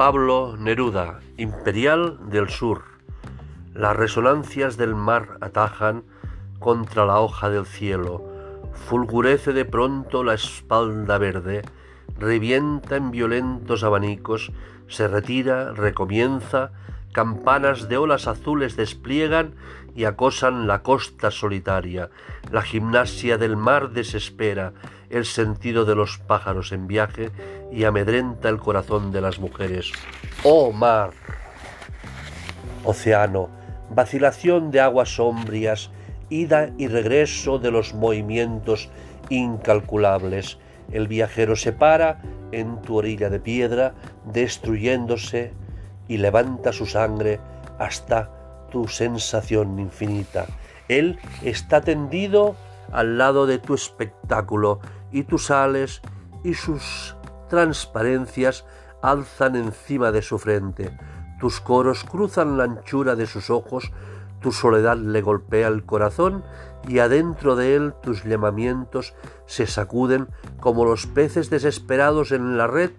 Pablo Neruda, Imperial del Sur. Las resonancias del mar atajan contra la hoja del cielo. Fulgurece de pronto la espalda verde, revienta en violentos abanicos, se retira, recomienza, campanas de olas azules despliegan y acosan la costa solitaria. La gimnasia del mar desespera el sentido de los pájaros en viaje y amedrenta el corazón de las mujeres. Oh mar, océano, vacilación de aguas sombrías, ida y regreso de los movimientos incalculables. El viajero se para en tu orilla de piedra, destruyéndose y levanta su sangre hasta tu sensación infinita. Él está tendido al lado de tu espectáculo y tus sales y sus transparencias alzan encima de su frente. Tus coros cruzan la anchura de sus ojos, tu soledad le golpea el corazón y adentro de él tus llamamientos se sacuden como los peces desesperados en la red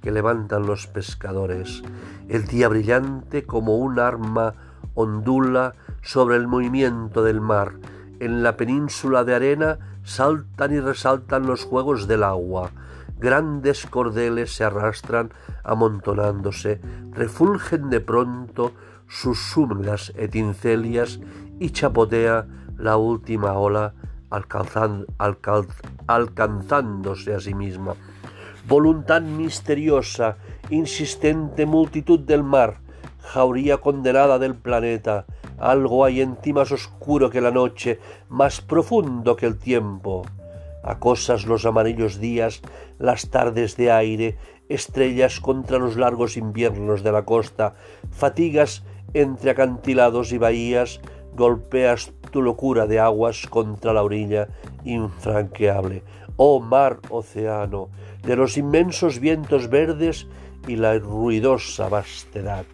que levantan los pescadores. El día brillante como un arma ondula sobre el movimiento del mar. En la península de arena saltan y resaltan los juegos del agua. Grandes cordeles se arrastran amontonándose, refulgen de pronto sus húmedas etincelias y chapotea la última ola alcanzándose a sí misma. Voluntad misteriosa, insistente multitud del mar, jauría condenada del planeta, algo hay en ti más oscuro que la noche, más profundo que el tiempo. Acosas los amarillos días, las tardes de aire, estrellas contra los largos inviernos de la costa, fatigas entre acantilados y bahías, golpeas tu locura de aguas contra la orilla infranqueable. Oh mar, océano, de los inmensos vientos verdes y la ruidosa vastedad.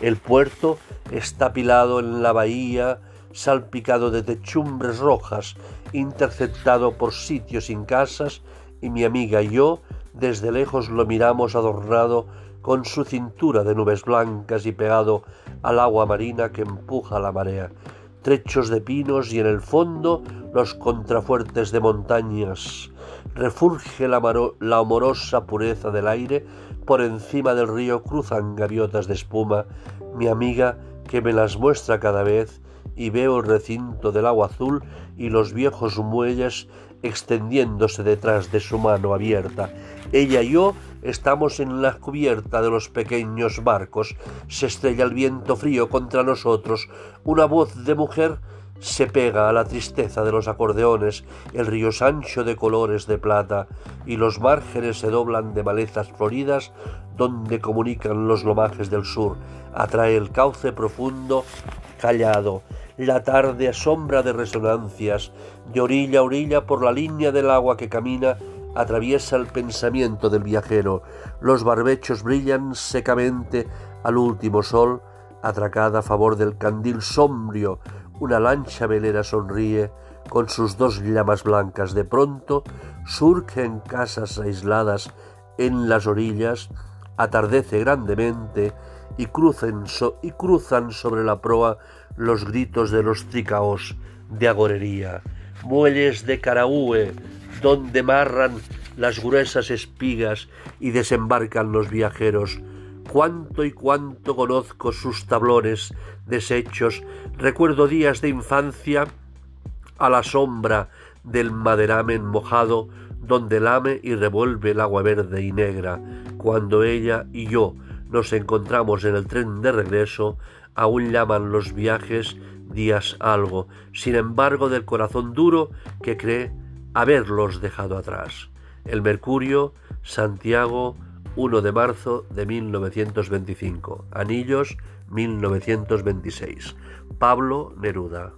El puerto está pilado en la bahía, salpicado de techumbres rojas, interceptado por sitios sin casas, y mi amiga y yo desde lejos lo miramos adornado con su cintura de nubes blancas y pegado al agua marina que empuja la marea. Trechos de pinos y en el fondo los contrafuertes de montañas. Refurge la, la amorosa pureza del aire por encima del río cruzan gaviotas de espuma, mi amiga que me las muestra cada vez, y veo el recinto del agua azul y los viejos muelles extendiéndose detrás de su mano abierta. Ella y yo estamos en la cubierta de los pequeños barcos. Se estrella el viento frío contra nosotros. Una voz de mujer se pega a la tristeza de los acordeones, el río Sancho de colores de plata, y los márgenes se doblan de malezas floridas donde comunican los lomajes del sur. Atrae el cauce profundo, callado. La tarde asombra de resonancias, de orilla a orilla por la línea del agua que camina, atraviesa el pensamiento del viajero. Los barbechos brillan secamente al último sol, atracada a favor del candil sombrio una lancha velera sonríe con sus dos llamas blancas. De pronto surgen casas aisladas en las orillas, atardece grandemente y, y cruzan sobre la proa los gritos de los tricaos de agorería. Muelles de Caraúe, donde marran las gruesas espigas y desembarcan los viajeros cuánto y cuánto conozco sus tablones deshechos, recuerdo días de infancia a la sombra del maderamen mojado donde lame y revuelve el agua verde y negra. Cuando ella y yo nos encontramos en el tren de regreso, aún llaman los viajes días algo, sin embargo del corazón duro que cree haberlos dejado atrás. El Mercurio, Santiago, 1 de marzo de 1925. Anillos 1926. Pablo Neruda.